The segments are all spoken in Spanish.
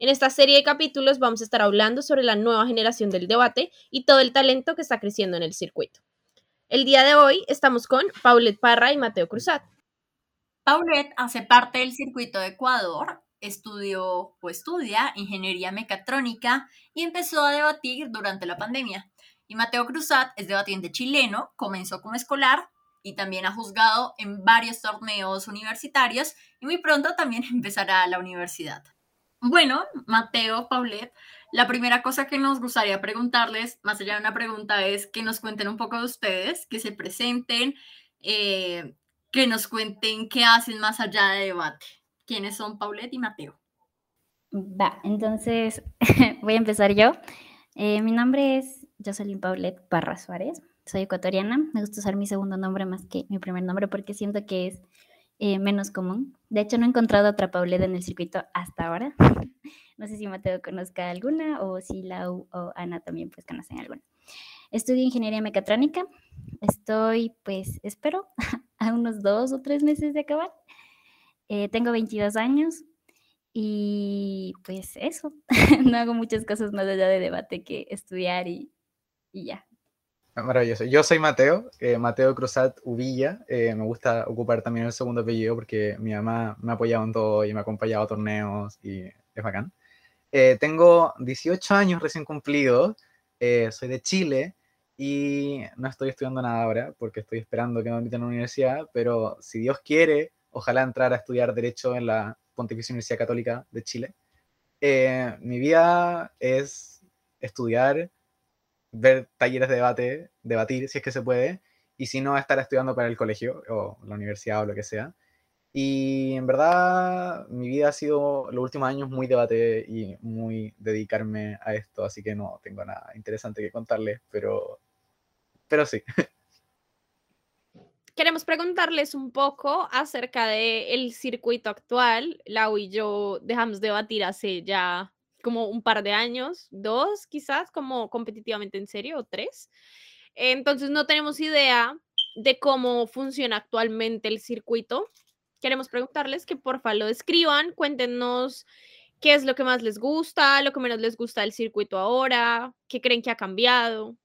En esta serie de capítulos vamos a estar hablando sobre la nueva generación del debate y todo el talento que está creciendo en el circuito. El día de hoy estamos con Paulette Parra y Mateo Cruzat. Paulette hace parte del circuito de Ecuador, estudió o estudia ingeniería mecatrónica y empezó a debatir durante la pandemia. Y Mateo Cruzat es debatiente chileno, comenzó como escolar y también ha juzgado en varios torneos universitarios y muy pronto también empezará la universidad. Bueno, Mateo, Paulette, la primera cosa que nos gustaría preguntarles, más allá de una pregunta, es que nos cuenten un poco de ustedes, que se presenten, eh, que nos cuenten qué hacen más allá de debate. ¿Quiénes son Paulette y Mateo? Va, entonces voy a empezar yo. Eh, mi nombre es Jocelyn Paulette Parra Suárez. Soy ecuatoriana. Me gusta usar mi segundo nombre más que mi primer nombre porque siento que es eh, menos común. De hecho, no he encontrado otra Paulette en el circuito hasta ahora. no sé si Mateo conozca alguna o si Lau o Ana también pues conocen alguna. Estudio ingeniería mecatrónica. Estoy, pues, espero, a unos dos o tres meses de acabar. Eh, tengo 22 años y pues eso, no hago muchas cosas más allá de debate que estudiar y, y ya. Maravilloso. Yo soy Mateo, eh, Mateo Cruzat Uvilla. Eh, me gusta ocupar también el segundo apellido porque mi mamá me ha apoyado en todo y me ha acompañado a torneos y es bacán. tengo 18 años recién cumplidos, soy de Chile y no estoy estudiando nada ahora porque estoy esperando que me inviten a la universidad, pero si Dios quiere, ojalá entrar a estudiar Derecho en la Pontificia Universidad Católica de Chile. Eh, mi vida es estudiar, ver talleres de debate, debatir si es que se puede, y si no, estar estudiando para el colegio o la universidad o lo que sea. Y en verdad, mi vida ha sido los últimos años muy debate y muy dedicarme a esto, así que no tengo nada interesante que contarles, pero, pero sí. queremos preguntarles un poco acerca del circuito actual. Lau y yo dejamos de debatir hace ya como un par de años, dos quizás, como competitivamente en serio, o tres. Entonces no tenemos idea de cómo funciona actualmente el circuito. Queremos preguntarles que porfa lo describan, cuéntenos qué es lo que más les gusta, lo que menos les gusta del circuito ahora, qué creen que ha cambiado.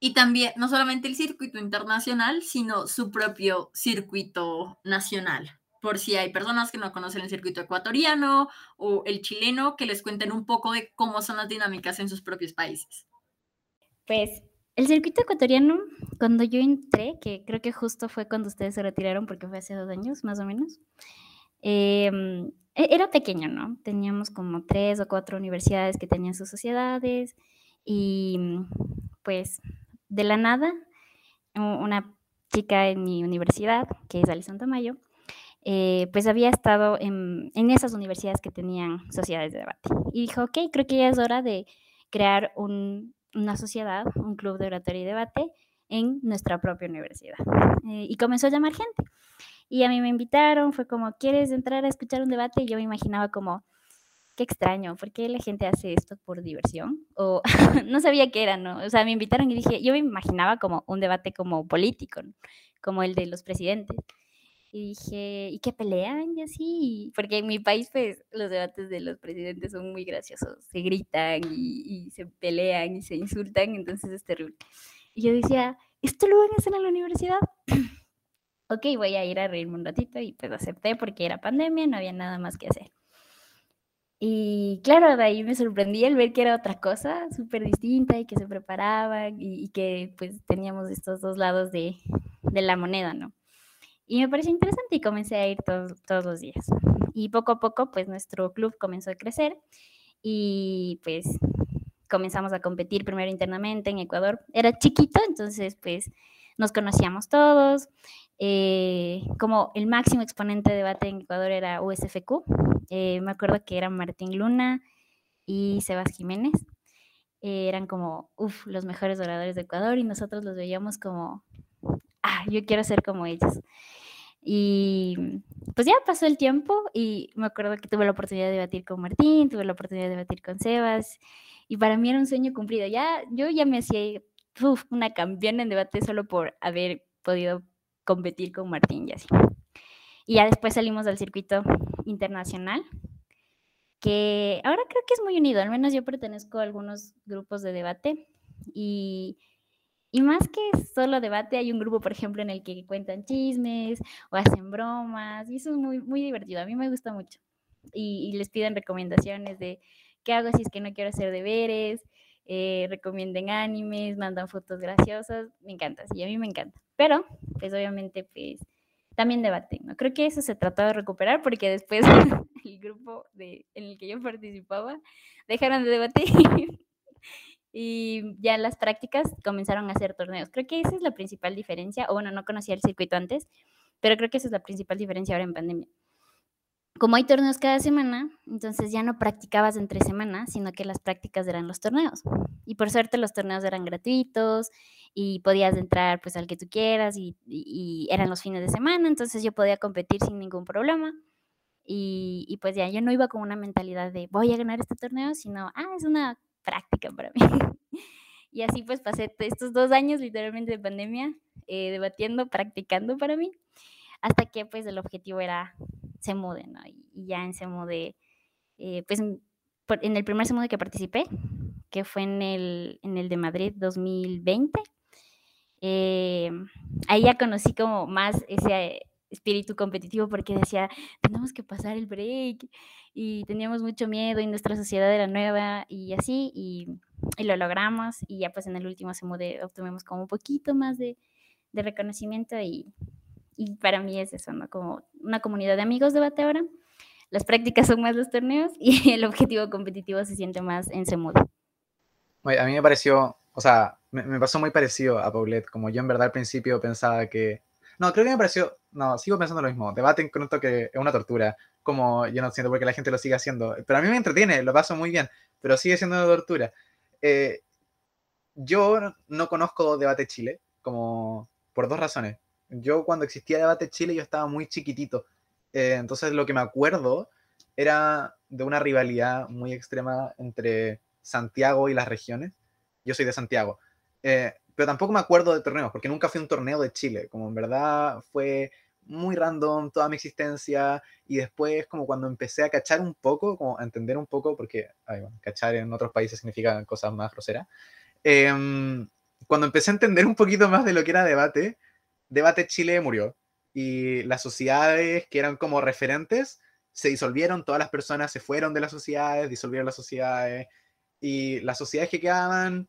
Y también, no solamente el circuito internacional, sino su propio circuito nacional. Por si hay personas que no conocen el circuito ecuatoriano o el chileno, que les cuenten un poco de cómo son las dinámicas en sus propios países. Pues el circuito ecuatoriano, cuando yo entré, que creo que justo fue cuando ustedes se retiraron, porque fue hace dos años más o menos, em, e-, era pequeño, ¿no? Teníamos como tres o cuatro universidades que tenían sus sociedades y pues de la nada, una chica en mi universidad, que es Alison Tamayo, eh, pues había estado en, esas universidades que tenían sociedades de debate. Y dijo, ok, creo que ya es hora de crear una sociedad, un club de oratoria y debate en nuestra propia universidad. Eh, y comenzó a llamar gente. Y a mí me invitaron, fue como, ¿quieres entrar a escuchar un debate? Y yo me imaginaba como, qué extraño, ¿por qué la gente hace esto por diversión? O no sabía qué era, ¿no? O sea, me invitaron y dije, yo me imaginaba como un debate como político, como el de los presidentes. Y dije, ¿y qué pelean? Y así, porque en mi país, pues, los debates de los presidentes son muy graciosos, se gritan y, y se pelean y se insultan, entonces es terrible. Y yo decía, ¿esto lo van a hacer en la universidad? ok, voy a ir a reírme un ratito y pues acepté porque era pandemia, no había nada más que hacer. Y claro, de ahí me sorprendí el ver que era otra cosa súper distinta y que se preparaban y, que pues teníamos estos dos lados de, de, la moneda, ¿no? Y me pareció interesante y comencé a ir todos los días. Y poco a poco pues nuestro club comenzó a crecer y pues comenzamos a competir primero internamente en Ecuador. Era chiquito, entonces pues nos conocíamos todos. Eh, como el máximo exponente de debate en Ecuador era USFQ, eh, me acuerdo que era Martín Luna, y Sebas Jiménez. Eh, eran como, uff, los mejores oradores de Ecuador y nosotros los veíamos como, ah, yo quiero ser como ellos. Y pues ya pasó el tiempo y me acuerdo que tuve la oportunidad de debatir con Martín, tuve la oportunidad de debatir con Sebas y para mí era un sueño cumplido. Ya, yo ya me hacía uf, una campeona en debate solo por haber podido competir con Martín y así. Y ya después salimos al circuito internacional, que ahora creo que es muy unido, al menos yo pertenezco a algunos grupos de debate y y más que solo debate, hay un grupo, por ejemplo, en el que cuentan chismes o hacen bromas, y eso es muy, muy divertido. A mí me gusta mucho. Y, les piden recomendaciones de qué hago si es que no quiero hacer deberes, eh, recomienden animes, mandan fotos graciosas, me encanta, sí, a mí me encanta. Pero, pues obviamente, pues también debate, ¿no? Creo que eso se trató de recuperar porque después el grupo de, en el que yo participaba dejaron de debatir y ya las prácticas comenzaron a hacer torneos. Creo que esa es la principal diferencia, o bueno, no conocía el circuito antes, pero creo que esa es la principal diferencia ahora en pandemia. Como hay torneos cada semana, entonces ya no practicabas entre semanas, sino que las prácticas eran los torneos. Y por suerte los torneos eran gratuitos y podías entrar pues al que tú quieras y, eran los fines de semana, entonces yo podía competir sin ningún problema. Y, y, pues ya, yo no iba con una mentalidad de voy a ganar este torneo, sino, ah, es una práctica para mí. y así pues pasé estos dos años literalmente de pandemia eh, debatiendo, practicando para mí, hasta que pues el objetivo era se mude, ¿no? Y, ya en se mude, eh, pues en el primer se que participé, que fue en el, en el de Madrid 2020, eh, ahí ya conocí como más ese espíritu competitivo porque decía, tenemos que pasar el break y teníamos mucho miedo y nuestra sociedad era nueva y así y, y lo logramos y ya pues en el último se mudé, obtuvimos como un poquito más de, de reconocimiento y, y, para mí es eso, ¿no? Como una comunidad de amigos de bate ahora. Las prácticas son más los torneos y el objetivo competitivo se siente más en Semudo. A mí me pareció, o sea, me, me pasó muy parecido a Paulette, como yo en verdad al principio pensaba que no, creo que me pareció. No, sigo pensando lo mismo. Debaten con esto que es una tortura. Como yo no siento por qué la gente lo sigue haciendo. Pero a mí me entretiene, lo paso muy bien. Pero sigue siendo una tortura. Eh, yo no conozco Debate Chile, como por dos razones. Yo cuando existía Debate Chile yo estaba muy chiquitito. Eh, entonces lo que me acuerdo era de una rivalidad muy extrema entre Santiago y las regiones. Yo soy de Santiago. Eh, pero tampoco me acuerdo de torneos, porque nunca fui a un torneo de Chile, como en verdad fue muy random toda mi existencia y después como cuando empecé a cachar un poco, como a entender un poco, porque cachar en otros países significa cosas más groseras, em, cuando empecé a entender un poquito más de lo que era debate, debate Chile murió y las sociedades que eran como referentes se disolvieron, todas las personas se fueron de las sociedades, disolvieron las sociedades y las sociedades que quedaban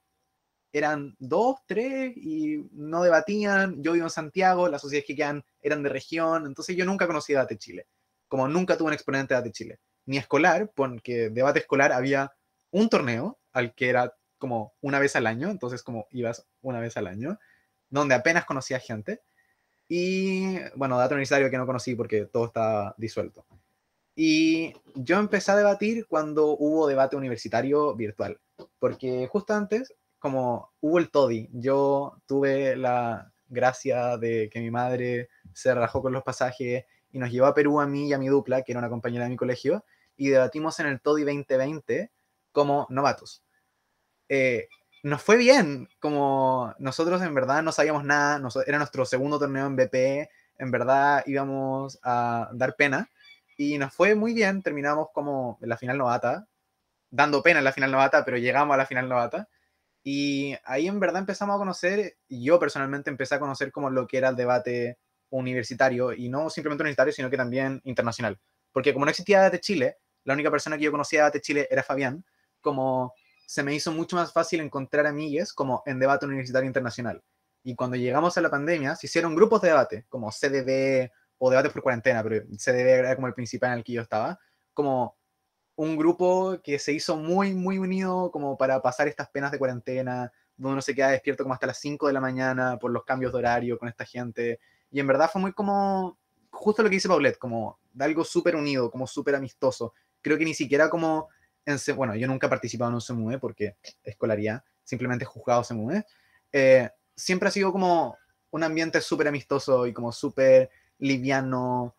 eran dos, tres y no debatían. Yo vivo en Santiago, las sociedades que quedan eran de región, entonces yo nunca conocí Debate Chile, como nunca tuve un exponente de Chile, ni escolar, porque debate escolar había un torneo al que era como una vez al año, entonces como ibas una vez al año, donde apenas conocía gente. Y bueno, dato universitario que no conocí porque todo estaba disuelto. Y yo empecé a debatir cuando hubo debate universitario virtual, porque justo antes como hubo el Toddy. Yo tuve la gracia de que mi madre se rajó con los pasajes y nos llevó a Perú a mí y a mi dupla, que era una compañera de mi colegio, y debatimos en el Toddy 2020 como novatos. Eh, nos fue bien, como nosotros en verdad no sabíamos nada, era nuestro segundo torneo en BP, en verdad íbamos a dar pena, y nos fue muy bien, terminamos como en la final novata, dando pena en la final novata, pero llegamos a la final novata, y ahí en verdad empezamos a conocer, yo personalmente empecé a conocer como lo que era el debate universitario, y no simplemente universitario, sino que también internacional. Porque como no existía Debate Chile, la única persona que yo conocía de Debate Chile era Fabián, como se me hizo mucho más fácil encontrar amigues como en debate universitario internacional. Y cuando llegamos a la pandemia, se hicieron grupos de debate, como CDB o debates por cuarentena, pero CDB era como el principal en el que yo estaba, como un grupo que se hizo muy, muy unido como para pasar estas penas de cuarentena, donde uno se queda despierto como hasta las 5 de la mañana por los cambios de horario con esta gente. Y en verdad fue muy como, justo lo que dice Paulette, como de algo súper unido, como súper amistoso. Creo que ni siquiera como en bueno, yo nunca he participado en un SEMUE porque escolaría, simplemente juzgado SEMUE, eh, siempre ha sido como un ambiente súper amistoso y como súper liviano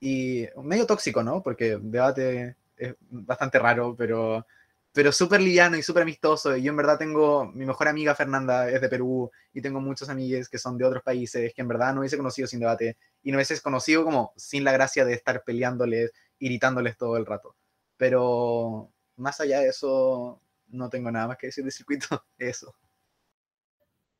y medio tóxico, ¿no? Porque debate es bastante raro, pero, pero súper liviano y súper amistoso. Y yo en verdad tengo, mi mejor amiga Fernanda es de Perú y tengo muchos amigos que son de otros países que en verdad no hubiese conocido sin debate y no hubiese conocido como sin la gracia de estar peleándoles, irritándoles todo el rato. Pero más allá de eso, no tengo nada más que decir del circuito. Eso.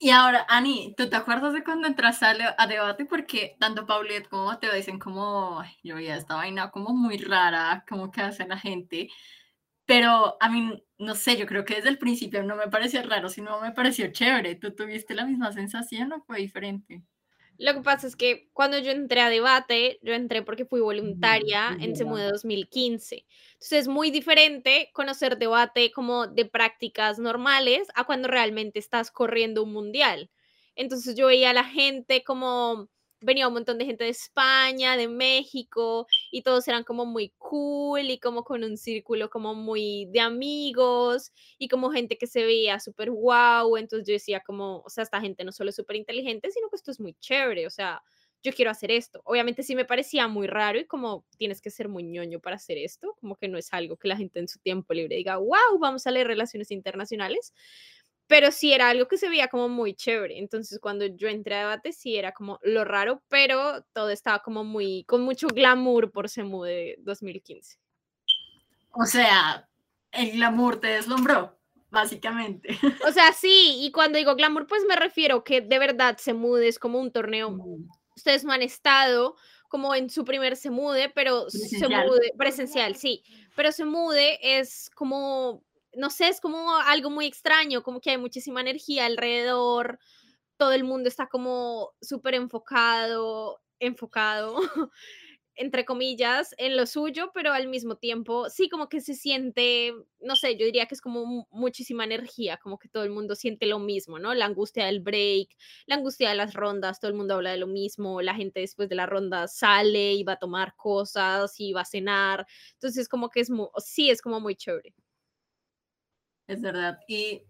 Y ahora, Ani, ¿tú te acuerdas de cuando entraste a, debate? Porque tanto Paulette como Mateo dicen como, "Ay, yo veía esta vaina como muy rara, como que hace la gente. Pero a mí, no sé, yo creo que desde el principio no me pareció raro, sino me pareció chévere. ¿Tú tuviste la misma sensación o fue diferente? Lo que pasa es que cuando yo entré a debate, yo entré porque fui voluntaria en SEMU de 2015. Entonces es muy diferente conocer debate como de prácticas normales a cuando realmente estás corriendo un mundial. Entonces yo veía a la gente como venía un montón de gente de España, de México, y todos eran como muy cool y como con un círculo como muy de amigos y como gente que se veía súper guau. Entonces yo decía como, o sea, esta gente no solo es súper inteligente, sino que esto es muy chévere, o sea, yo quiero hacer esto. Obviamente sí me parecía muy raro y como tienes que ser muy ñoño para hacer esto, como que no es algo que la gente en su tiempo libre diga, wow, vamos a leer relaciones internacionales, pero sí era algo que se veía como muy chévere. Entonces cuando yo entré a debate sí era como lo raro, pero todo estaba como muy, con mucho glamour por SEMU de 2015. O sea, el glamour te deslumbró, básicamente. O sea, sí, y cuando digo glamour, pues me refiero que de verdad se mude, es como un torneo. Ustedes no han estado como en su primer se mude, pero se Presencial. mude, presencial, sí, pero se mude es como, no sé, es como algo muy extraño, como que hay muchísima energía alrededor, todo el mundo está como súper enfocado, enfocado, entre comillas, en lo suyo, pero al mismo tiempo, sí, como que se siente, no sé, yo diría que es como mu- muchísima energía, como que todo el mundo siente lo mismo, ¿no? La angustia del break, la angustia de las rondas, todo el mundo habla de lo mismo, la gente después de la ronda sale y va a tomar cosas y va a cenar, entonces como que es, mu- sí, es como muy chévere. Es verdad. ¿Y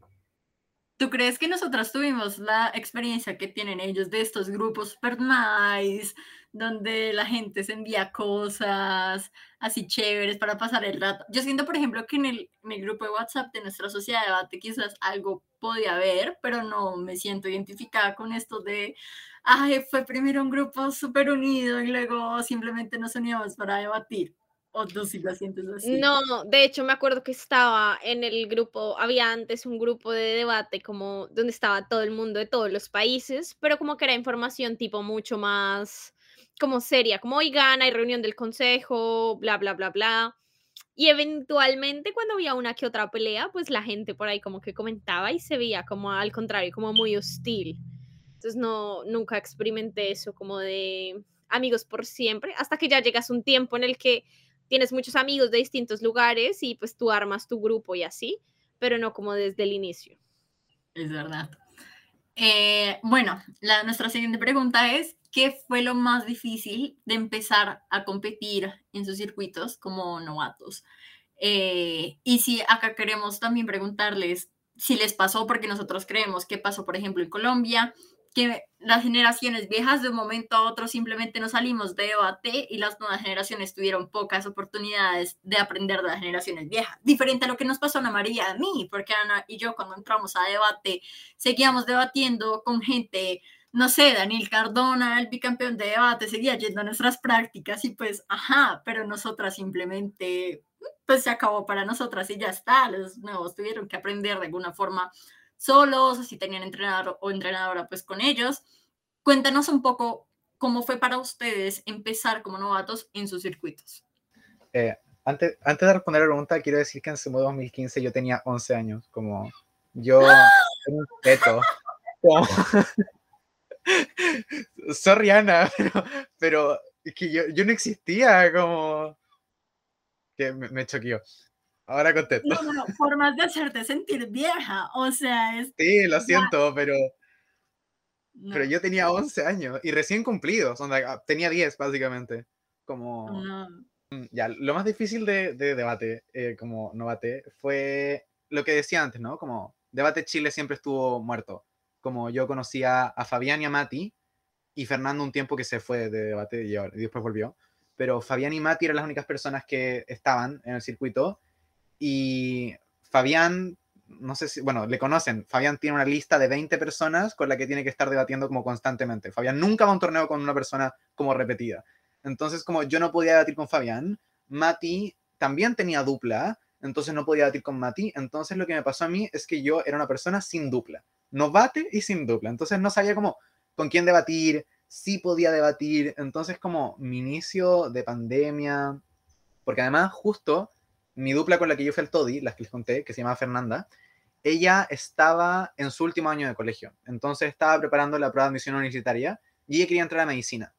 tú crees que nosotras tuvimos la experiencia que tienen ellos de estos grupos super nice, donde la gente se envía cosas así chéveres para pasar el rato? Yo siento, por ejemplo, que en el, en grupo de WhatsApp de nuestra sociedad de debate quizás algo podía haber, pero no me siento identificada con esto de, ay, fue primero un grupo súper unido y luego simplemente nos uníamos para debatir. O tú sí la sientes así. No, de hecho me acuerdo que estaba en el grupo, había antes un grupo de debate como donde estaba todo el mundo de todos los países, pero como que era información tipo mucho más como seria, como oigan, hay reunión del consejo, bla, bla, bla, bla. Y eventualmente cuando había una que otra pelea, pues la gente por ahí como que comentaba y se veía como al contrario, como muy hostil. Entonces no, nunca experimenté eso como de amigos por siempre, hasta que ya llegas un tiempo en el que tienes muchos amigos de distintos lugares y pues tú armas tu grupo y así, pero no como desde el inicio. Es verdad. Eh, bueno, la, nuestra siguiente pregunta es, ¿qué fue lo más difícil de empezar a competir en sus circuitos como novatos? Eh, y si acá queremos también preguntarles si les pasó, porque nosotros creemos que pasó, por ejemplo, en Colombia, que las generaciones viejas de un momento a otro simplemente no salimos de debate y las nuevas generaciones tuvieron pocas oportunidades de aprender de las generaciones viejas. Diferente a lo que nos pasó a Ana María a mí, porque Ana y yo cuando entramos a debate seguíamos debatiendo con gente, no sé, Daniel Cardona, el bicampeón de debate, seguía yendo a nuestras prácticas y pues, ajá, pero nosotras simplemente, pues se acabó para nosotras y ya está, los nuevos tuvieron que aprender de alguna forma solos, o si tenían entrenador o entrenadora, pues con ellos. Cuéntanos un poco cómo fue para ustedes empezar como novatos en sus circuitos. Eh, antes, antes de responder la pregunta, quiero decir que en Sumo 2015 yo tenía 11 años, como yo era un. Como... Sorry, Ana, pero, pero es que yo, yo no existía, como que me, me choqueó. Ahora contesto. No, no, formas de hacerte sentir vieja, o sea, es... Sí, lo siento, pero, No, pero yo tenía 11 años y recién cumplidos, onda, tenía 10 básicamente. Como no. Mm, Ya, lo más difícil de, de debate, eh, como novate, fue lo que decía antes, ¿no? Como debate Chile siempre estuvo muerto. Como yo conocía a Fabián y a Mati, y Fernando un tiempo que se fue de debate y, ahora- y después volvió. Pero Fabián y Mati eran las únicas personas que estaban en el circuito. Y Fabián, no sé si, bueno, le conocen. Fabián tiene una lista de 20 personas con la que tiene que estar debatiendo como constantemente. Fabián nunca va a un torneo con una persona como repetida. Entonces, como yo no podía debatir con Fabián, Mati también tenía dupla, entonces no podía debatir con Mati. Entonces, lo que me pasó a mí es que yo era una persona sin dupla. Novate y sin dupla. Entonces, no sabía cómo con quién debatir, sí podía debatir. Entonces, como mi inicio de pandemia, porque además, justo mi dupla con la que yo fui al Toddy, las que les conté, que se llama Fernanda, ella estaba en su último año de colegio. Entonces, estaba preparando la prueba de admisión universitaria y ella quería entrar a medicina.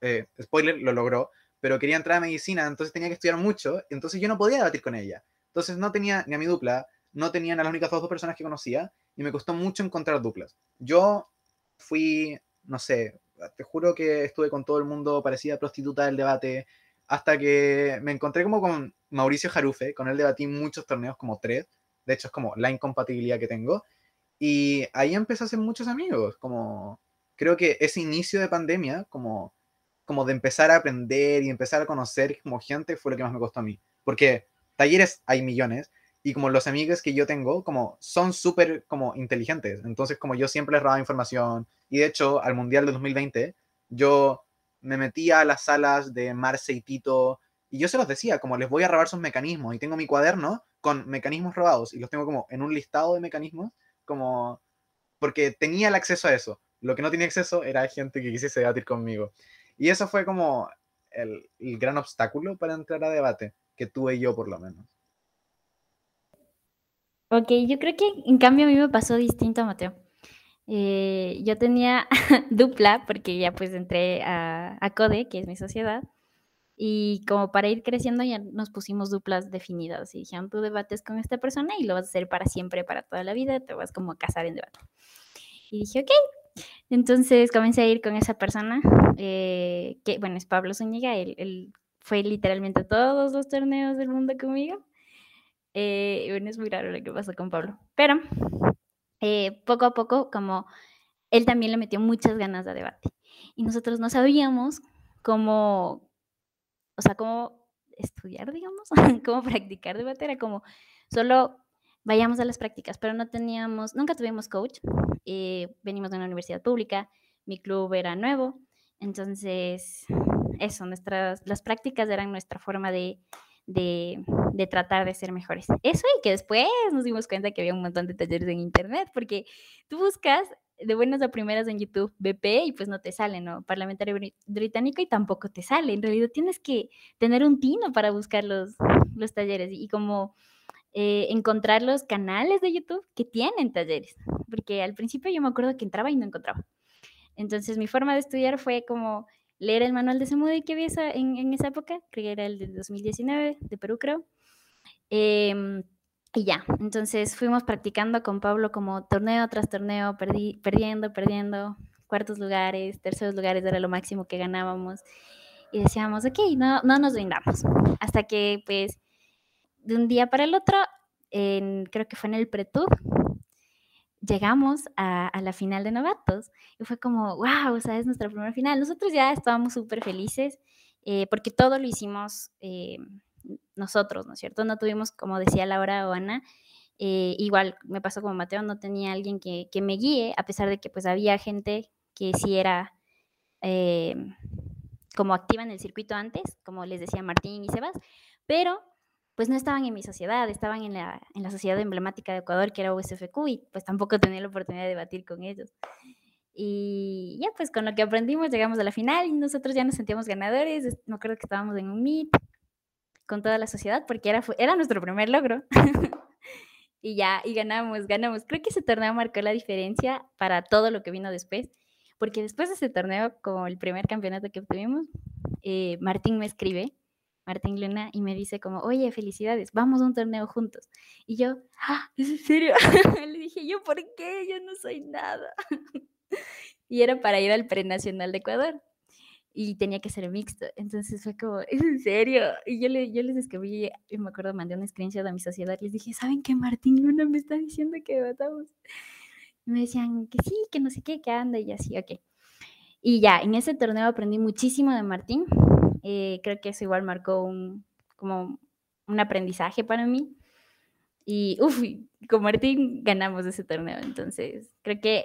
Eh, spoiler, lo logró, pero quería entrar a medicina, entonces tenía que estudiar mucho, entonces yo no podía debatir con ella. Entonces no tenía ni a mi dupla, no tenía a las únicas dos personas que conocía y me costó mucho encontrar duplas. Yo fui, no sé, te juro que estuve con todo el mundo, parecía prostituta del debate, hasta que me encontré como con Mauricio Jarufe, con él debatí muchos torneos, como tres, de hecho es como la incompatibilidad que tengo, y ahí empecé a hacer muchos amigos, como creo que ese inicio de pandemia, como, como de empezar a aprender y empezar a conocer como gente, fue lo que más me costó a mí, porque talleres hay millones, y como los amigos que yo tengo, como son súper como inteligentes. Entonces, como yo siempre les robaba información. Y de hecho, al Mundial de 2020, yo me metía a las salas de Marce y Tito. Y yo se los decía, como les voy a robar sus mecanismos. Y tengo mi cuaderno con mecanismos robados. Y los tengo como en un listado de mecanismos. Como porque tenía el acceso a eso. Lo que no tenía acceso era gente que quisiese debatir conmigo. Y eso fue como el, el gran obstáculo para entrar a debate, que tuve yo por lo menos. Ok, yo creo que en cambio a mí me pasó distinto, Mateo. Eh, yo tenía dupla porque ya pues entré a, a CODE, que es mi sociedad, y como para ir creciendo ya nos pusimos duplas definidas y dijeron, tú debates con esta persona y lo vas a hacer para siempre, para toda la vida, te vas como a casar en debate. Y dije, ok. Entonces comencé a ir con esa persona, eh, que bueno, es Pablo Zúñiga, él, fue literalmente todos los torneos del mundo conmigo. Eh, bueno, es muy raro lo que pasó con Pablo. Pero eh, poco a poco, como él también le metió muchas ganas de debate. Y nosotros no sabíamos cómo, o sea, cómo estudiar, digamos, cómo practicar debate. Era como solo vayamos a las prácticas, pero no teníamos, nunca tuvimos coach. eh, venimos de una universidad pública, mi club era nuevo. Entonces, eso, nuestras, las prácticas eran nuestra forma de, de, de, tratar de ser mejores. Eso y que después nos dimos cuenta que había un montón de talleres en internet, porque tú buscas de buenas a primeras en YouTube BP y pues no te sale, ¿no? Parlamentario br británico y tampoco te sale. En realidad tienes que tener un tino para buscar los, los talleres y, y como eh, encontrar los canales de YouTube que tienen talleres, porque al principio yo me acuerdo que entraba y no encontraba. Entonces mi forma de estudiar fue como leer el manual de Semude que había esa, en, en, esa época, creo que era el de 2019, de Perú creo. Eh, y ya, entonces fuimos practicando con Pablo como torneo tras torneo, perdí, perdiendo, perdiendo, cuartos lugares, terceros lugares era lo máximo que ganábamos. Y decíamos, ok, no, no nos brindamos. Hasta que pues de un día para el otro, en, creo que fue en el Pretud, llegamos a, la final de novatos y fue como, wow, o sea, es nuestra primera final. Nosotros ya estábamos súper felices eh, porque todo lo hicimos eh, nosotros, ¿no es cierto? No tuvimos, como decía Laura o Ana, eh, igual me pasó como Mateo, no tenía alguien que, que, me guíe, a pesar de que pues había gente que sí era em, como activa en el circuito antes, como les decía Martín y Sebas, pero pues no estaban en mi sociedad, estaban en la, en la sociedad emblemática de Ecuador, que era USFQ, y pues tampoco tenía la oportunidad de debatir con ellos. Y ya, pues con lo que aprendimos llegamos a la final y nosotros ya nos sentíamos ganadores. Me acuerdo que estábamos en un meet con toda la sociedad porque era, era nuestro primer logro. y ya, y ganamos, ganamos. Creo que ese torneo marcó la diferencia para todo lo que vino después, porque después de ese torneo, como el primer campeonato que obtuvimos, eh, Martín me escribe Martín Luna y me dice como, oye, felicidades, vamos a un torneo juntos. Y yo, ah, ¿es en serio? Le dije, yo, ¿por qué? Yo no soy nada. y era para ir al prenacional de Ecuador. y tenía que ser mixto. Entonces fue como, ¿es en serio? Y yo, le, yo les escribí, y me acuerdo, mandé una screenshot a mi sociedad, les dije, ¿saben qué Martín Luna me está diciendo que debatamos? Y me decían que sí, que no sé qué, que anda y así, ok. Y ya, en ese torneo aprendí muchísimo de Martín. Eh, creo que eso igual marcó un, como un aprendizaje para mí. Y, uff, con Martín ganamos ese torneo. Entonces, creo que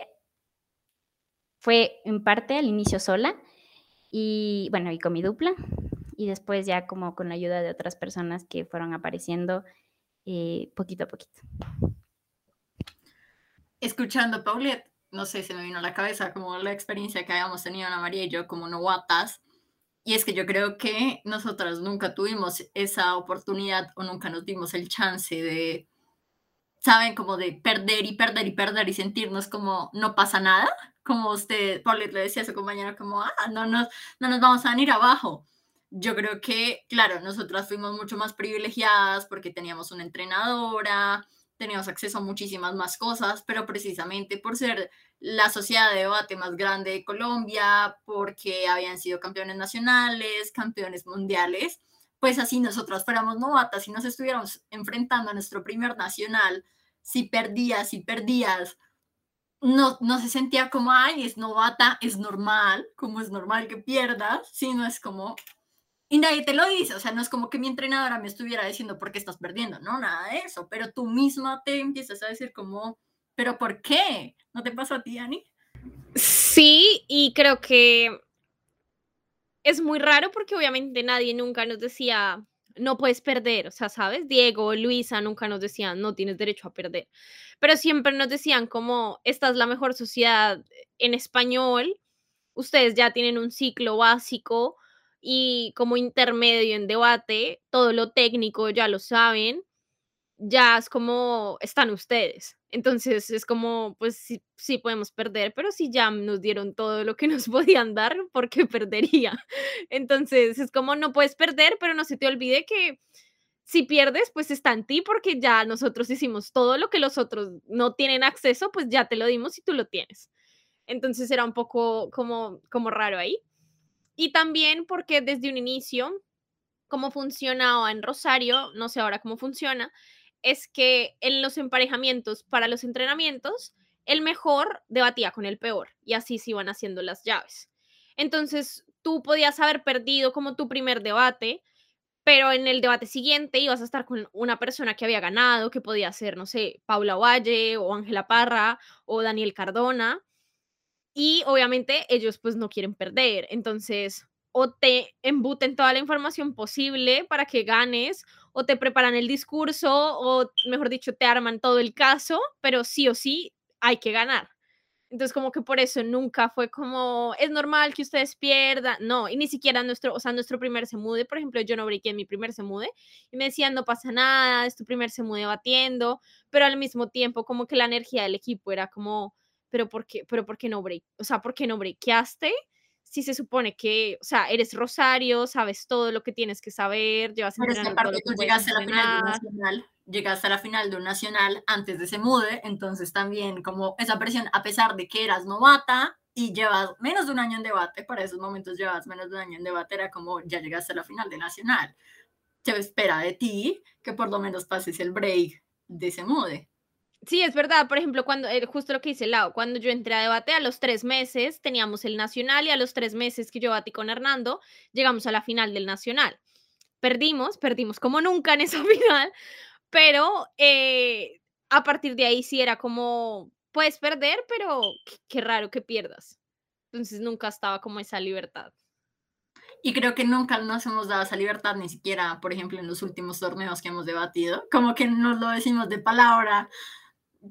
fue en parte al inicio sola, y bueno, y con mi dupla. Y después ya como con la ayuda de otras personas que fueron apareciendo eh, poquito a poquito. Escuchando Paulette, no sé, se me vino a la cabeza como la experiencia que habíamos tenido Ana María y yo como novatas. Y es que yo creo que nosotras nunca tuvimos esa oportunidad o nunca nos dimos el chance de, ¿saben? Como de perder y perder y perder y sentirnos como no pasa nada como usted, Paulette le decía a su compañero, como, ah, no nos, no nos vamos a venir abajo. Yo creo que, claro, nosotras fuimos mucho más privilegiadas porque teníamos una entrenadora, teníamos acceso a muchísimas más cosas, pero precisamente por ser la sociedad de debate más grande de Colombia, porque habían sido campeones nacionales, campeones mundiales, pues así nosotras fuéramos novatas y nos estuviéramos enfrentando a nuestro primer nacional, si perdías, si perdías, no, no se sentía como, ay, es novata, es normal, como es normal que pierdas, sino es como, y nadie te lo dice, o sea, no es como que mi entrenadora me estuviera diciendo por qué estás perdiendo, no, nada de eso, pero tú misma te empiezas a decir como, pero ¿por qué? ¿No te pasó a ti, Ani? Sí, y creo que es muy raro porque obviamente nadie nunca nos decía, no puedes perder, o sea, ¿sabes? Diego, Luisa nunca nos decían, no tienes derecho a perder, pero siempre nos decían como, esta es la mejor sociedad en español, ustedes ya tienen un ciclo básico y como intermedio en debate, todo lo técnico ya lo saben, ya es como están ustedes. Entonces es como, pues sí, podemos perder, pero si ya nos dieron todo lo que nos podían dar, ¿por qué perdería? Entonces es como, no puedes perder, pero no se te olvide que si pierdes, pues está en ti porque ya nosotros hicimos todo lo que los otros no tienen acceso, pues ya te lo dimos y tú lo tienes. Entonces era un poco como, como raro ahí. Y también porque desde un inicio, como funcionaba en Rosario, no sé ahora cómo funciona, es que en los emparejamientos para los entrenamientos, el mejor debatía con el peor y así se iban haciendo las llaves. Entonces, tú podías haber perdido como tu primer debate, pero en el debate siguiente ibas a estar con una persona que había ganado, que podía ser, no sé, Paula Valle o Ángela Parra o Daniel Cardona. Y obviamente ellos pues no quieren perder. Entonces, o te embuten toda la información posible para que ganes, o te preparan el discurso, o mejor dicho, te arman todo el caso, pero sí o sí hay que ganar. Entonces, como que por eso nunca fue como, es normal que ustedes pierdan, no, y ni siquiera nuestro, o sea, nuestro primer se mude, por ejemplo, yo no brequé en mi primer se mude, y me decían, no pasa nada, es tu primer se mude batiendo, pero al mismo tiempo, como que la energía del equipo era como, pero ¿por qué, pero por qué no break? O sea, ¿por qué no brequeaste? si se supone que, o sea, eres Rosario, sabes todo lo que tienes que saber, llevas Pero esa parte tú llegaste a la final de un nacional, llegaste a la final de un nacional antes de ese mude, entonces también como esa presión, a pesar de que eras novata y llevas menos de un año en debate, para esos momentos llevas menos de un año en debate, era como ya llegaste a la final de nacional. Se espera de ti que por lo menos pases el break de ese mude. Sí, es verdad. Por ejemplo, cuando, eh, justo lo que dice Lau, cuando yo entré a debate, a los tres meses teníamos el nacional y a los tres meses que yo batí con Hernando, llegamos a la final del nacional. Perdimos, perdimos como nunca en esa final, pero eh, a partir de ahí sí era como, puedes perder, pero qué raro que pierdas. Entonces nunca estaba como esa libertad. Y creo que nunca nos hemos dado esa libertad, ni siquiera, por ejemplo, en los últimos torneos que hemos debatido, como que nos lo decimos de palabra,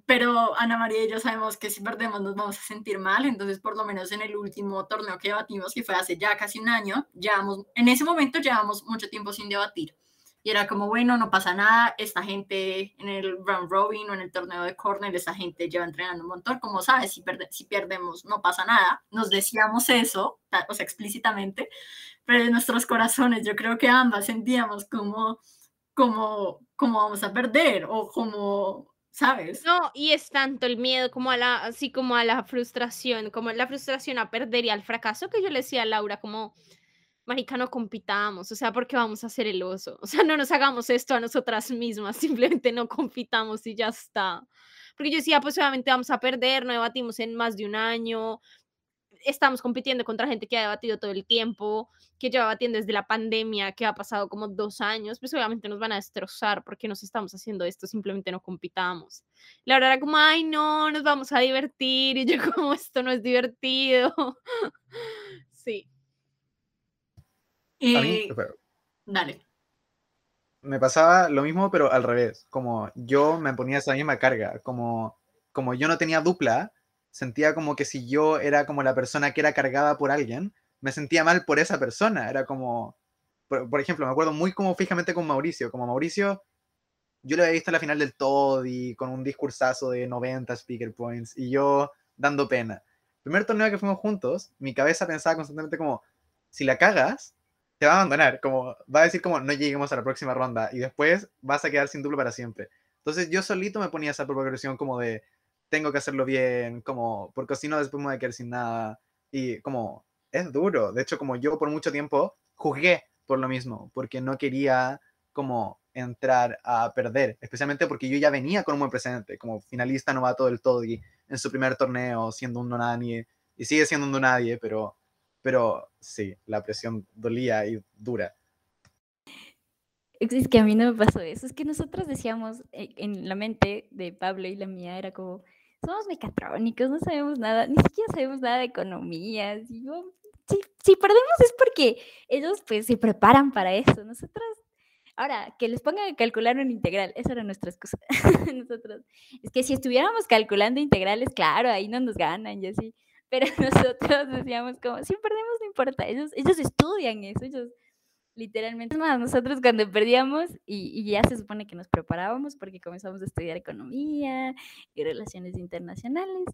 pero Ana María y yo sabemos que si perdemos nos vamos a sentir mal, entonces por lo menos en el último torneo que debatimos, que fue hace ya casi un año, llevamos, en ese momento llevamos mucho tiempo sin debatir. Y era como, bueno, no pasa nada, esta gente en el round robin o en el torneo de corner, esa gente lleva entrenando un montón, como sabes, si, si perdemos no pasa nada, nos decíamos eso, o sea, explícitamente, pero en nuestros corazones yo creo que ambas sentíamos como, como, como vamos a perder o como ¿sabes? No, y es tanto el miedo como a la, así como a la frustración, como la frustración a perder y al fracaso que yo le decía a Laura, como, marica, no compitamos, o sea, porque vamos a hacer el oso, o sea, no nos hagamos esto a nosotras mismas, simplemente no compitamos y ya está. Porque yo decía, pues obviamente vamos a perder, no debatimos en más de un año, estamos compitiendo contra gente que ha debatido todo el tiempo, que lleva debatiendo desde la pandemia, que ha pasado como dos años, pues obviamente nos van a destrozar porque nos estamos haciendo esto, simplemente no compitamos. La verdad era como, ay, no, nos vamos a divertir, y yo como, esto no es divertido. sí. A mí, dale. me pasaba lo mismo, pero al revés. Como yo me ponía esa misma carga. Como, como yo no tenía dupla, sentía como que si yo era como la persona que era cargada por alguien, me sentía mal por esa persona. Era como, por, por ejemplo, me acuerdo muy como fijamente con Mauricio. Como Mauricio, yo lo había visto en la final del Toddy, con un discursazo de 90 speaker points, y yo dando pena. primer torneo que fuimos juntos, mi cabeza pensaba constantemente como, si la cagas, te va a abandonar, como va a decir como no lleguemos a la próxima ronda y después vas a quedar sin dupla para siempre. Entonces yo solito me ponía esa propia como de tengo que hacerlo bien, como porque si no después me voy a quedar sin nada y como es duro. De hecho, como yo por mucho tiempo juzgué por lo mismo, porque no quería como entrar a perder, especialmente porque yo ya venía con un buen presente, como finalista novato del Toddy en su primer torneo, siendo un no nadie, y sigue siendo un no nadie, pero pero sí, la presión dolía y dura. Es que a mí no me pasó eso. Es que nosotros decíamos eh, en la mente de Pablo y la mía, era como, somos mecatrónicos, no sabemos nada, ni siquiera sabemos nada de economía. Si, perdemos es porque ellos pues se preparan para eso. Nosotros, ahora, que les pongan a calcular un integral, esa era nuestra excusa. Nosotros, es que si estuviéramos calculando integrales, claro, ahí no nos ganan y así. Pero nosotros decíamos como, si perdemos no importa, ellos, ellos estudian eso, ellos literalmente. Más, nosotros cuando perdíamos y, y ya se supone que nos preparábamos porque comenzamos a estudiar economía y relaciones internacionales,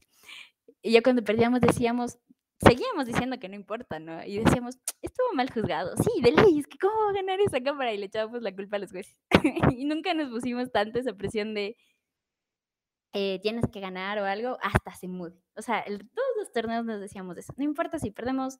y ya cuando perdíamos decíamos, seguíamos diciendo que no importa, ¿no? Y decíamos, estuvo mal juzgado, sí, de ley, es que cómo va a ganar esa cámara y le echábamos la culpa a los jueces. y nunca nos pusimos tanto esa presión de eh, tienes que ganar o algo, hasta se mude. O sea, el- todos los torneos nos decíamos eso. No importa si perdemos,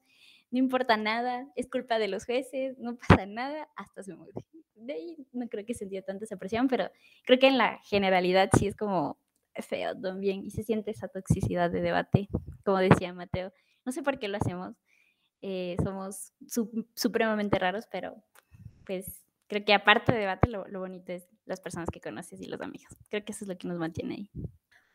no importa nada, es culpa de los jueces, no pasa nada, hasta se mude. De ahí no creo que sentía tanta esa presión, pero creo que en la generalidad sí es como feo también y se siente esa toxicidad de debate, como decía Mateo. No sé por qué lo hacemos, eh, somos su- supremamente raros, pero pues creo que aparte de debate, lo, lo bonito es las personas que conoces y los amigos. Creo que eso es lo que nos mantiene ahí.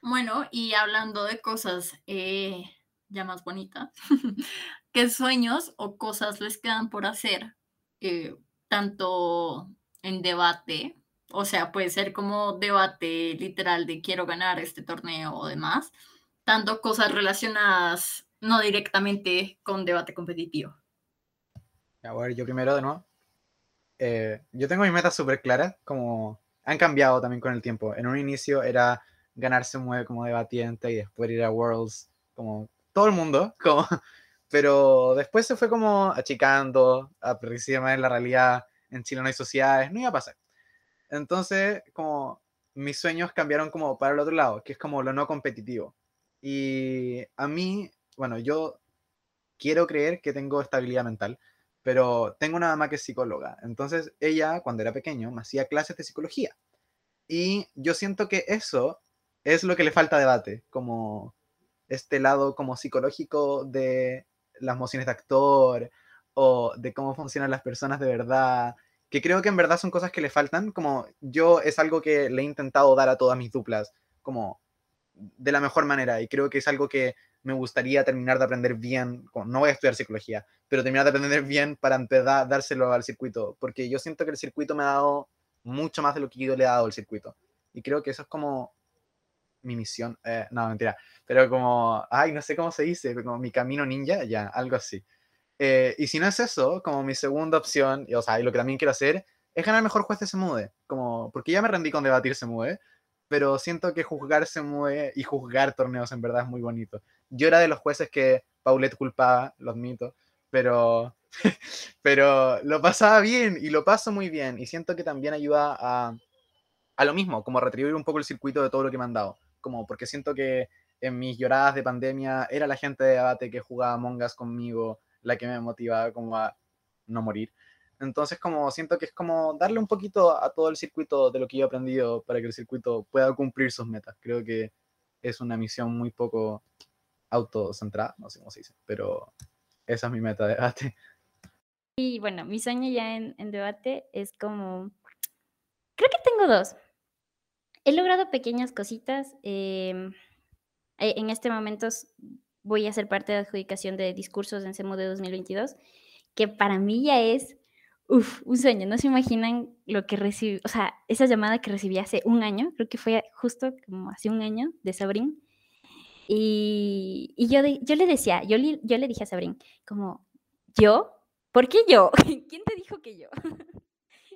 Bueno, y hablando de cosas eh, ya más bonitas, ¿qué sueños o cosas les quedan por hacer? eh, tanto en debate, o sea, puede ser como debate literal de quiero ganar este torneo o demás, tanto cosas relacionadas no directamente con debate competitivo. A ver, yo primero de nuevo. Eh, yo tengo mis metas súper claras, como han cambiado también con el tiempo. En un inicio era ganarse un mueve como debatiente y después ir a Worlds, como todo el mundo, como, pero después se fue como achicando, más en la realidad, en Chile no hay sociedades, no iba a pasar. Entonces, como mis sueños cambiaron como para el otro lado, que es como lo no competitivo. Y a mí, bueno, yo quiero creer que tengo estabilidad mental, pero tengo una mamá que es psicóloga. Entonces, ella, cuando era pequeño, me hacía clases de psicología. Y yo siento que eso es lo que le falta debate, como este lado como psicológico de las emociones de actor o de cómo funcionan las personas de verdad, que creo que en verdad son cosas que le faltan, como yo es algo que le he intentado dar a todas mis duplas, como de la mejor manera, y creo que es algo que me gustaría terminar de aprender bien, no voy a estudiar psicología, pero terminar de aprender bien para empezar dárselo al circuito, porque yo siento que el circuito me ha dado mucho más de lo que yo le he dado al circuito, y creo que eso es como mi misión, eh, no, mentira, pero como, ay, no sé cómo se dice, como mi camino ninja, ya, algo así. Eh, y si no es eso, como mi segunda opción, y, o sea, y lo que también quiero hacer, es ganar mejor juez de se mude, como, porque ya me rendí con debatir se mude, pero siento que juzgar se mueve y juzgar torneos en verdad es muy bonito. Yo era de los jueces que Paulette culpaba, lo admito, pero, pero lo pasaba bien y lo paso muy bien y siento que también ayuda a, a lo mismo, como retribuir un poco el circuito de todo lo que me han dado. Como porque siento que en mis lloradas de pandemia era la gente de debate que jugaba mongas conmigo la que me motivaba como a no morir. Entonces, como siento que es como darle un poquito a todo el circuito de lo que yo he aprendido para que el circuito pueda cumplir sus metas. Creo que es una misión muy poco autocentrada, no sé cómo se dice, pero esa es mi meta de debate. Y bueno, mi sueño ya en, en debate es como, creo que tengo dos. He logrado pequeñas cositas. em, e- en este momento voy a ser parte de la adjudicación de discursos en CEMU de 2022, que para mí ya es uf, un sueño. No se imaginan lo que recibí, o sea, esa llamada que recibí hace un año, creo que fue justo como hace un año de Sabrín. Y, y yo, de- yo le decía, yo, le- yo le dije a Sabrín, como, ¿yo? ¿Por qué yo? ¿Quién te dijo que yo?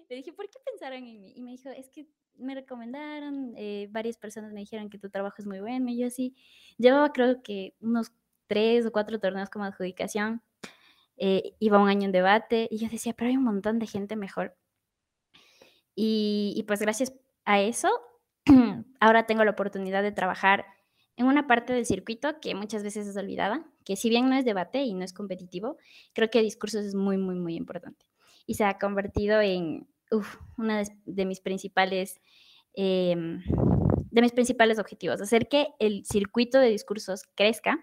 Le dije, ¿por qué pensaron en mí? Y me dijo, es que me recomendaron, eh, varias personas me dijeron que tu trabajo es muy bueno. Y yo así, llevaba creo que unos tres o cuatro torneos como adjudicación, eh, iba un año en debate y yo decía, pero hay un montón de gente mejor. Y, y pues gracias a eso, ahora tengo la oportunidad de trabajar en una parte del circuito que muchas veces es olvidada, que si bien no es debate y no es competitivo, creo que discursos es muy, muy, muy importante. Y se ha convertido en uf, una de, de mis principales... em, de mis principales objetivos, hacer que el circuito de discursos crezca,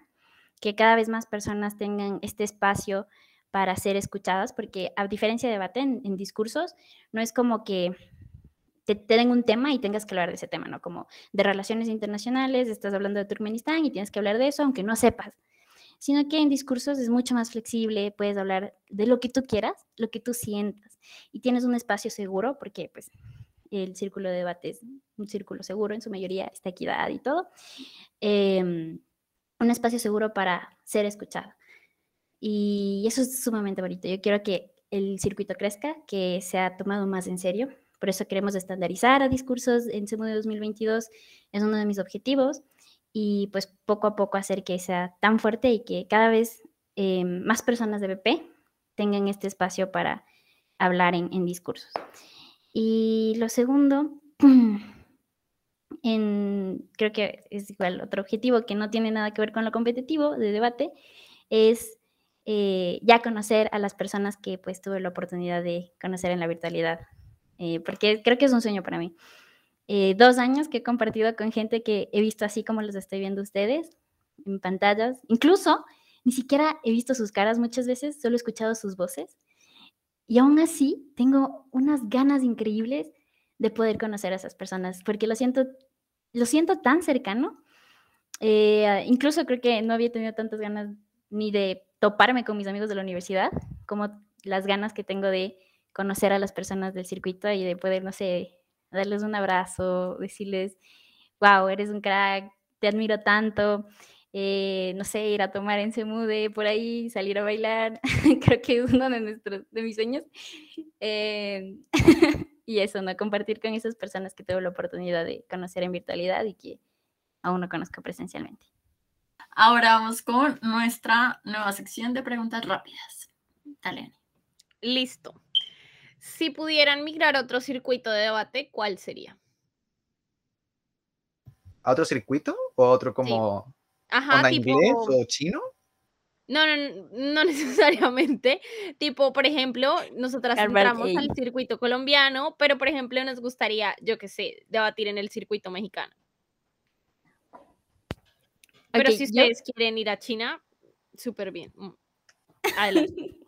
que cada vez más personas tengan este espacio para ser escuchadas, porque a diferencia de debate en, en discursos, no es como que te, te den un tema y tengas que hablar de ese tema, ¿no? Como de relaciones internacionales, estás hablando de Turkmenistán y tienes que hablar de eso, aunque no sepas. Sino que en discursos es mucho más flexible, puedes hablar de lo que tú quieras, lo que tú sientas, y tienes un espacio seguro, porque pues el círculo de debate es un círculo seguro, en su mayoría está equidad y todo. Em, un espacio seguro para ser escuchado. Y eso es sumamente bonito. Yo quiero que el circuito crezca, que se ha tomado más en serio. Por eso queremos estandarizar a discursos en CEMU de 2022. Es uno de mis objetivos. Y pues poco a poco hacer que sea tan fuerte y que cada vez eh, más personas de BP tengan este espacio para hablar en, discursos. Y lo segundo, en, creo que es igual otro objetivo que no tiene nada que ver con lo competitivo de debate, es eh, ya conocer a las personas que pues tuve la oportunidad de conocer en la virtualidad, eh, porque creo que es un sueño para mí. Eh, dos años que he compartido con gente que he visto así como los estoy viendo ustedes en pantallas, incluso ni siquiera he visto sus caras muchas veces, solo he escuchado sus voces. Y aún así tengo unas ganas increíbles de poder conocer a esas personas, porque lo siento, lo siento tan cercano. Eh, incluso creo que no había tenido tantas ganas ni de toparme con mis amigos de la universidad, como las ganas que tengo de conocer a las personas del circuito y de poder, no sé, darles un abrazo, decirles, wow, eres un crack, te admiro tanto. Eh, no sé, ir a tomar en Semude por ahí, salir a bailar, creo que es uno de, nuestros, de mis sueños. Eh, y eso, ¿no? Compartir con esas personas que tengo la oportunidad de conocer en virtualidad y que aún no conozco presencialmente. Ahora vamos con nuestra nueva sección de preguntas rápidas. Dale. Listo. Si pudieran migrar a otro circuito de debate, ¿cuál sería? ¿A otro circuito? ¿O otro como Ajá, tipo. inglés o chino? No, no, no necesariamente. Tipo, por ejemplo, nosotras entramos A. al circuito colombiano, pero por ejemplo nos gustaría, yo qué sé, debatir en el circuito mexicano. Pero si yo- ustedes quieren ir a China, súper bien. Mm. Adelante.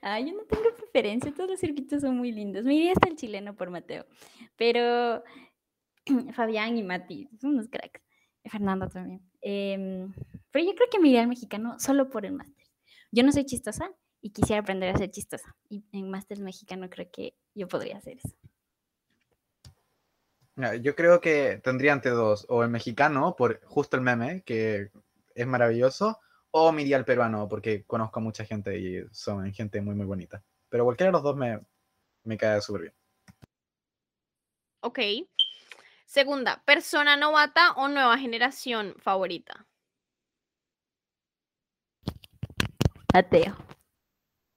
Ah, yo no tengo preferencia, todos los circuitos son muy lindos. Me iría hasta el chileno por Mateo, pero Fabián y Mati, son unos cracks. Fernando también. Em, pero yo creo que me iría al mexicano solo por el máster. Yo no soy chistosa y quisiera aprender a ser chistosa. Y en máster mexicano creo que yo podría hacer eso. Mira, Yo creo que tendría ante dos, o el mexicano, por justo el meme, que es maravilloso, o me iría al peruano, porque conozco a mucha gente y son gente muy, muy bonita. Pero cualquiera de los dos me, me cae súper bien. Ok. Segunda, persona novata o nueva generación favorita. Mateo.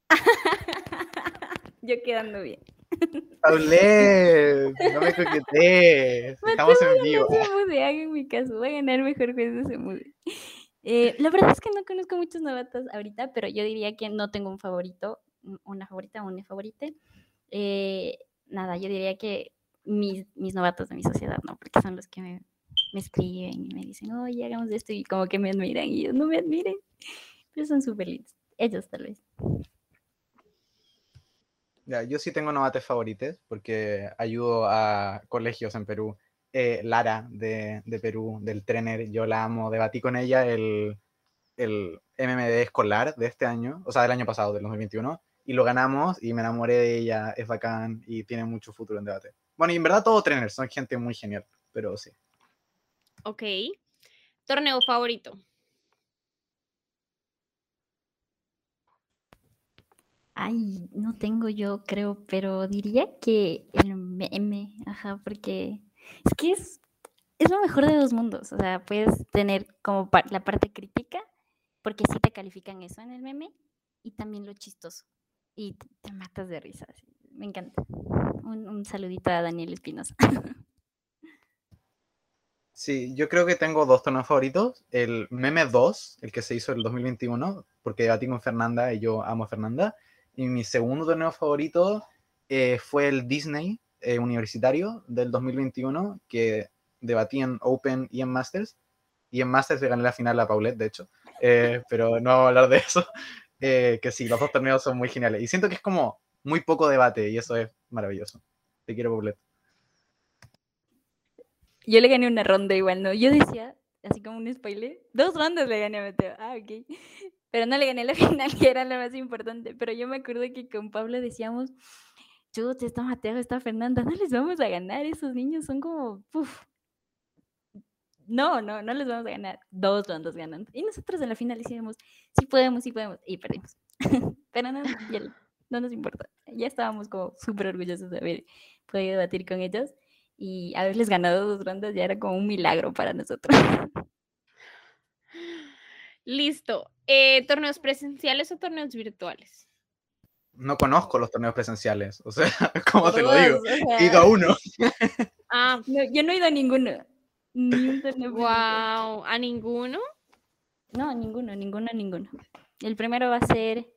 yo quedando bien. Paulette, no me coquetees. Estamos en vivo. No se mude, hagan mi caso, voy a ganar mejor juez de se mude. Eh, la verdad es que no conozco muchos novatos ahorita, pero yo diría que no tengo un favorito, un- una favorita, una favorita. Eh, nada, yo diría que mis, mis novatos de mi sociedad, ¿no? Porque son los que me, escriben y me dicen, oye, hagamos esto y como que me admiran y ellos no me admiren, pero son súper lindos. Ellos tal vez. Ya, yo sí tengo novates favoritos porque ayudo a colegios en Perú. Eh, Lara de, de Perú, del Trener, yo la amo. Debatí con ella el, el MMD escolar de este año, o sea, del año pasado, del 2021, y lo ganamos y me enamoré de ella. Es bacán y tiene mucho futuro en debate. Bueno, y en verdad todos Trener son gente muy genial, pero sí. Ok. Torneo favorito. Ay, no tengo yo, creo, pero diría que el meme, ajá, porque es que es, es lo mejor de dos mundos. O sea, puedes tener como la parte crítica, porque sí te califican eso en el meme, y también lo chistoso. Y te, matas de risa. Me encanta. Un, un saludito a Daniel Espinosa. Sí, yo creo que tengo dos torneos favoritos. El Meme 2, el que se hizo el 2021, porque debatí con Fernanda y yo amo a Fernanda. Y mi segundo torneo favorito eh, fue el Disney eh, Universitario del 2021, que debatí en Open y en Masters. Y en Masters le gané la final a Paulette, de hecho. Eh, pero no vamos a hablar de eso. Eh, que sí, los dos torneos son muy geniales. Y siento que es como muy poco debate y eso es maravilloso. Te quiero, Paulette. Yo le gané una ronda igual, ¿no? Yo decía, así como un spoiler, dos rondas le gané a Mateo. Ah, ok. Pero no le gané la final, que era la más importante. Pero yo me acuerdo que con Pablo decíamos, chut, está Mateo, está Fernanda, no les vamos a ganar. Esos niños son como. No, no, no les vamos a ganar. Dos rondas ganando. Y nosotros en la final decíamos, sí podemos, sí podemos. Y perdimos. Pero no, no nos importa. Ya estábamos como súper orgullosos de haber podido debatir con ellos y haberles ganado dos rondas ya era como un milagro para nosotros. Listo. Eh, ¿Torneos presenciales o torneos virtuales? No conozco los torneos presenciales. O sea, ¿cómo te lo digo? He ido a uno. Ah, no, yo no he ido a ninguno. Ni un torneo wow. ¿A ninguno? No, ninguno, ninguno, ninguno. El primero va a ser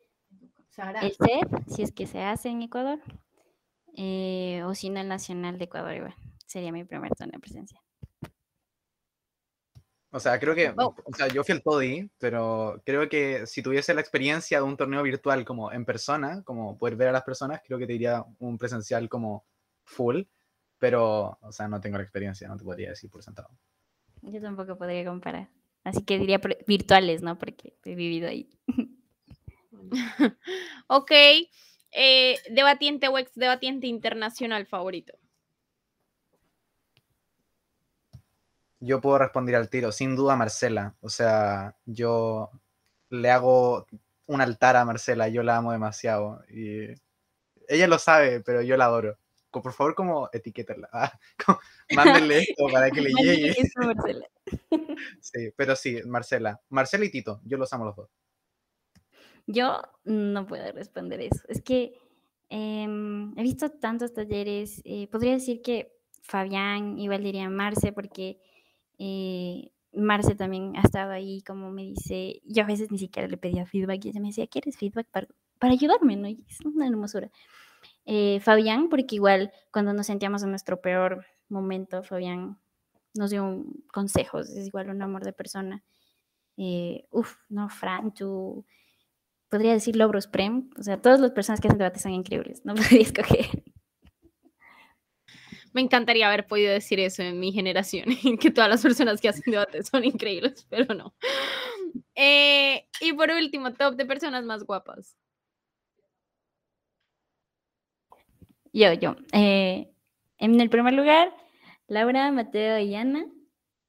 Sara. el CED, si es que se hace en Ecuador, eh, o si no el Nacional de Ecuador igual. Sería mi primer torneo presencial. O sea, creo que, Oh. o sea, yo fui el Toddy, pero creo que si tuviese la experiencia de un torneo virtual como en persona, como poder ver a las personas, creo que te diría un presencial como full, pero, o sea, no tengo la experiencia, no te podría decir por sentado. Yo tampoco podría comparar. Así que diría virtuales, ¿no? Porque he vivido ahí. Ok. Eh, debatiente o ex debatiente internacional favorito. Yo puedo responder al tiro, sin duda Marcela. O sea, yo le hago un altar a Marcela, yo la amo demasiado. Y ella lo sabe, pero yo la adoro. Por favor, como etiquétala. Ah, como, mándenle esto para que le llegue. Sí, pero sí, Marcela. Marcela y Tito, yo los amo los dos. Yo no puedo responder eso. Es que em, he visto tantos talleres. eh, podría decir que Fabián, igual diría Marce, porque eh, Marce también ha estado ahí, como me dice. Yo a veces ni siquiera le pedía feedback y ella me decía, ¿quieres feedback para, para ayudarme? ¿no? Y es una hermosura. Eh, Fabián, porque igual cuando nos sentíamos en nuestro peor momento, Fabián nos dio consejos, es igual un amor de persona. Eh, uf, no, Fran, tú podría decir Logros Prem, o sea, todas las personas que hacen debate son increíbles, no podría escoger. Me encantaría haber podido decir eso en mi generación, que todas las personas que hacen debate son increíbles, pero no. Eh, y por último, top de personas más guapas. Yo, yo. eh, en el primer lugar, Laura, Mateo y Ana.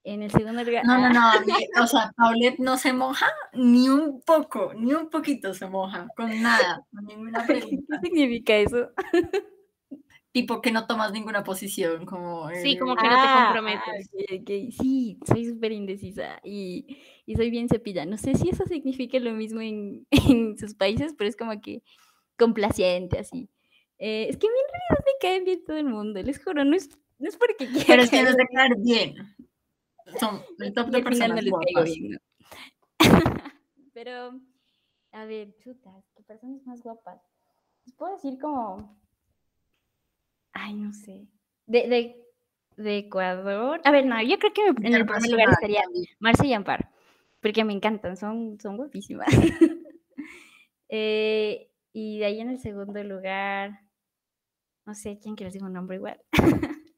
En el segundo lugar, No, no, ah, no. mí- O sea, Paulette no se moja ni un poco, ni un poquito se moja, con nada, con ninguna pregunta. ¿qué significa eso? Tipo que no tomas ninguna posición, como. Sí, como que no te Ah, comprometes. ah, Sí, soy súper indecisa y, y soy bien cepilla. No sé si eso significa lo mismo en, en sus países, pero es como que complaciente, así. Eh, es que a mí en realidad me cae bien todo el mundo, les juro, no es, no es porque quiera. Pero es que no te caer bien. Son el top de final no personas les caigo guapas. bien, ¿no? Pero, a ver, chutas, ¿qué personas más guapas? Les puedo decir como. Ay, no sé. De, de, de Ecuador. A ver, no, yo creo que en el primer lugar estaría. Marcia y Amparo, porque me encantan, son, son guapísimas. Eh, y de ahí en el segundo lugar, no sé quién quiere decir un nombre igual.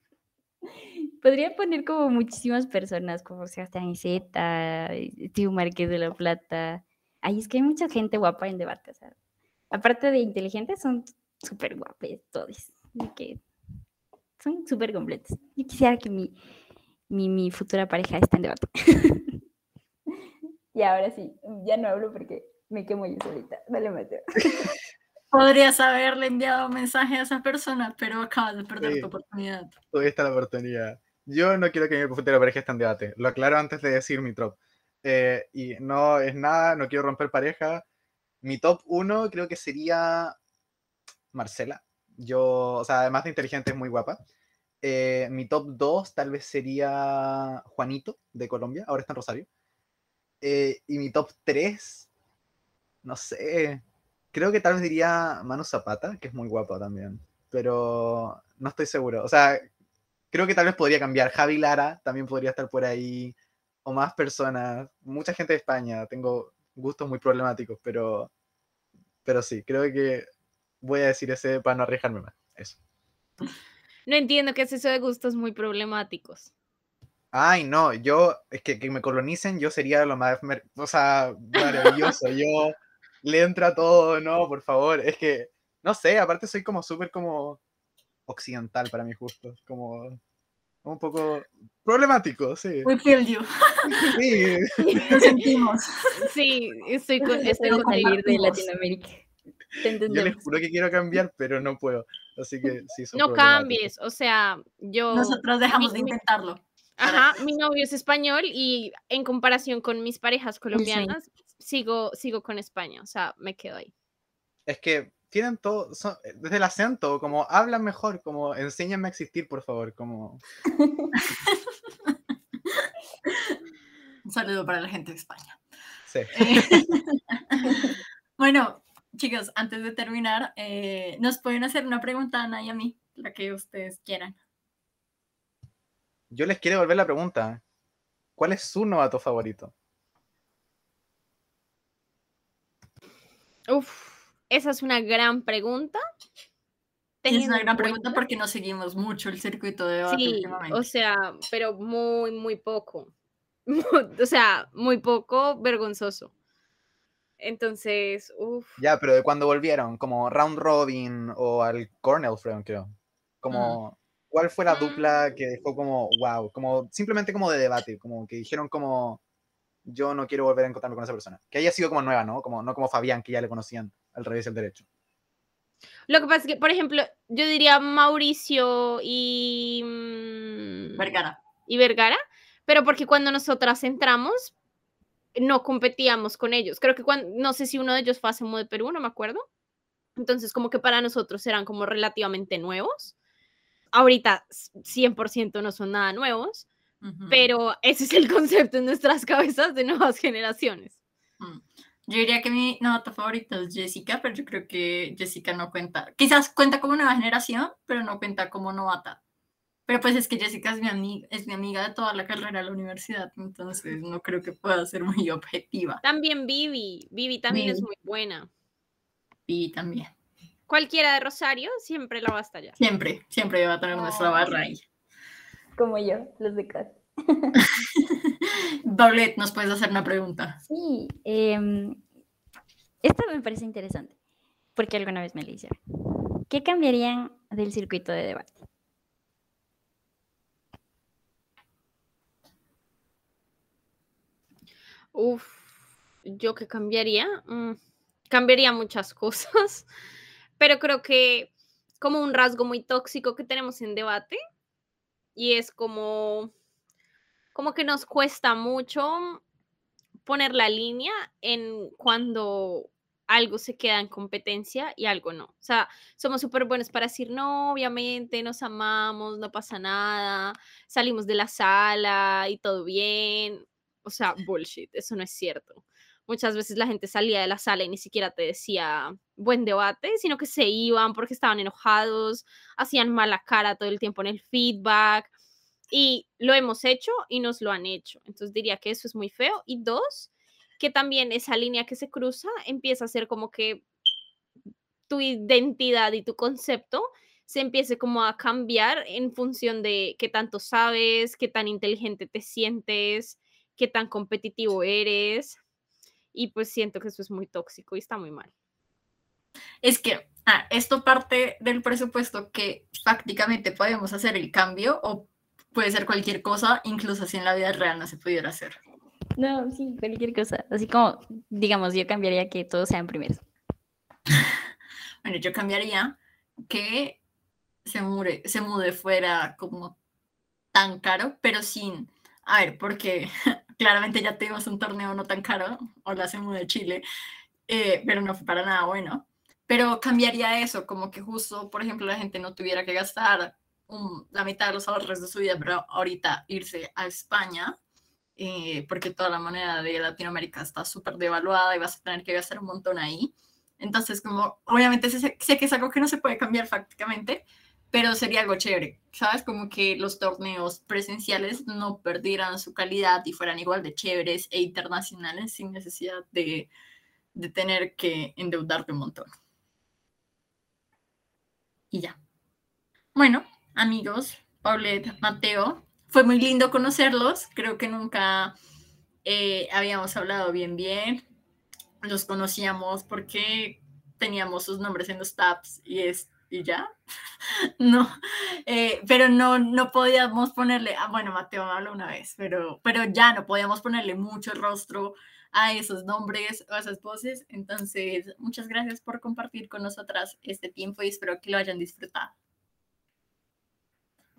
Podría poner como muchísimas personas, como Sebastián Iseta, Tío Márquez de la Plata. Ay, es que hay mucha gente guapa en debate, o sea, aparte de inteligentes, son súper guapos todos. y que son súper completos. Yo quisiera que mi, mi, mi futura pareja esté en debate. y ahora sí, ya no hablo porque me quemo yo solita. Dale, Mateo. Podrías haberle enviado un mensaje a esa persona, pero acabas de perder Sí. tu oportunidad. Está la oportunidad. Yo no quiero que mi futuro pareja esté en debate. Lo aclaro antes de decir mi top. Eh, y no es nada, no quiero romper pareja. Mi top 1 creo que sería Marcela. Yo, o sea, además de inteligente, es muy guapa. Eh, mi top 2 tal vez sería Juanito, de Colombia. Ahora está en Rosario. Eh, y mi top 3, no sé. Creo que tal vez diría Manu Zapata, que es muy guapa también. Pero no estoy seguro. O sea, creo que tal vez podría cambiar. Javi Lara también podría estar por ahí. O más personas. Mucha gente de España. Tengo gustos muy problemáticos, pero, pero sí, creo que voy a decir ese para no arriesgarme más. Eso. No entiendo qué es eso de gustos muy problemáticos. Ay, no, yo, es que, que me colonicen, yo sería lo más, o sea, maravilloso. Yo le entro a todo, no, por favor. Es que, no sé, aparte soy como súper como occidental para mis gustos. Como un poco problemático, sí. We feel you. Sí, Lo sentimos. Sí, estoy con, estoy Puedo contigo. salir de. Latinoamérica. Te yo les juro que quiero cambiar, pero no puedo. Así que sí, son No cambies, o sea, yo... Nosotros dejamos de mi- mi- intentarlo. Ajá, mi novio es español y en comparación con mis parejas colombianas, sigo, sigo con España, o sea, me quedo ahí. Es que tienen todo, son- desde el acento, como hablan mejor, como enséñame a existir, por favor, como... Un saludo para la gente de España. Sí. Eh, bueno, chicos, antes de terminar, eh, nos pueden hacer una pregunta a Ana y a mí, la que ustedes quieran. Yo les quiero volver la pregunta. ¿Cuál es su novato favorito? Uf, esa es una gran pregunta. Es una gran pregunta porque no seguimos mucho el circuito de debate Sí, últimamente. o sea, pero muy, muy poco. o sea, muy poco vergonzoso. Entonces, uff. Ya, pero de cuando volvieron, como Round Robin o al Cornell Friend, creo. Como, ¿cuál fue la dupla que dejó como, wow, como simplemente como de debate, como que dijeron como, yo no quiero volver a encontrarme con esa persona. Que haya sido como nueva, ¿no? Como, no como Fabián, que ya le conocían al revés al derecho. Lo que pasa es que, por ejemplo, yo diría Mauricio y. mm, Vergara. y Vergara, pero porque cuando nosotras entramos no competíamos con ellos. Creo que cuando, no sé si uno de ellos fue a Semo de Perú, no me acuerdo. Entonces, como que para nosotros eran como relativamente nuevos. Ahorita 100% no son nada nuevos, Ujú. pero ese es el concepto en nuestras cabezas de nuevas generaciones. Mm. Yo diría que mi novata favorita es Jessica, pero yo creo que Jessica no cuenta. Quizás cuenta como nueva generación, pero no cuenta como novata. Pero pues es que Jessica es mi amiga, es mi amiga de toda la carrera de la universidad, entonces no creo que pueda ser muy objetiva. También Vivi, Vivi también es Vivi. muy buena. Y también, Cualquiera de Rosario siempre la va a estallar. siempre, siempre va a tener nuestra barra ahí. Como yo, los de casa. Paulette, ¿nos puedes hacer una pregunta? Sí, em, esto me parece interesante, porque alguna vez me lo hicieron. ¿Qué cambiarían del circuito de debate? Uf, yo que cambiaría, Mm, cambiaría muchas cosas, pero creo que como un rasgo muy tóxico que tenemos en debate y es como como que nos cuesta mucho poner la línea en cuando algo se queda en competencia y algo no. O sea, somos súper buenos para decir, no, obviamente nos amamos, no pasa nada, salimos de la sala y todo bien. O sea, bullshit, eso no es cierto. Muchas veces la gente salía de la sala y ni siquiera te decía buen debate, sino que se iban porque estaban enojados, hacían mala cara todo el tiempo en el feedback. Y lo hemos hecho y nos lo han hecho. Entonces diría que eso es muy feo. Y dos, que también esa línea que se cruza empieza a ser como que tu identidad y tu concepto se empiece como a cambiar en función de qué tanto sabes, qué tan inteligente te sientes, qué tan competitivo eres. Y pues siento que eso es muy tóxico y está muy mal. Es que ah, esto parte del presupuesto que prácticamente podemos hacer el cambio o puede ser cualquier cosa, incluso si en la vida real no se pudiera hacer. No, sí, cualquier cosa. Así como, digamos, yo cambiaría que todos sean primeros. bueno, yo cambiaría que se mude, se mude fuera como tan caro, pero sin. A ver, porque claramente ya tuvimos un torneo no tan caro, la se de Chile, eh, pero no fue para nada bueno. Pero cambiaría eso, como que justo, por ejemplo, la gente no tuviera que gastar la mitad de los ahorros de su vida, pero ahorita irse a España eh, porque toda la moneda de Latinoamérica está súper devaluada y vas a tener que gastar un montón ahí. Entonces, como, obviamente sé, que es algo que no se puede cambiar prácticamente, pero sería algo chévere, ¿sabes? Como que los torneos presenciales no perdieran su calidad y fueran igual de chéveres e internacionales sin necesidad de, de tener que endeudarte un montón. Y ya. Bueno, amigos, Paulette, Mateo, fue muy lindo conocerlos. Creo que nunca eh, habíamos hablado bien, bien. Los conocíamos porque teníamos sus nombres en los tabs y, es, y ya. no, eh, pero no, no podíamos ponerle, ah, bueno, Mateo me habló una vez, pero, pero ya no podíamos ponerle mucho rostro a esos nombres o a esas voces. Entonces, muchas gracias por compartir con nosotras este tiempo y espero que lo hayan disfrutado.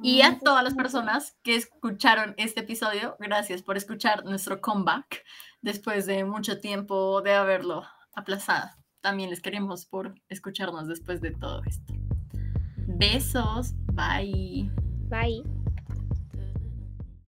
Y a todas las personas que escucharon este episodio, gracias por escuchar nuestro comeback después de mucho tiempo de haberlo aplazado. También les queremos por escucharnos después de todo esto. Besos, bye. Bye.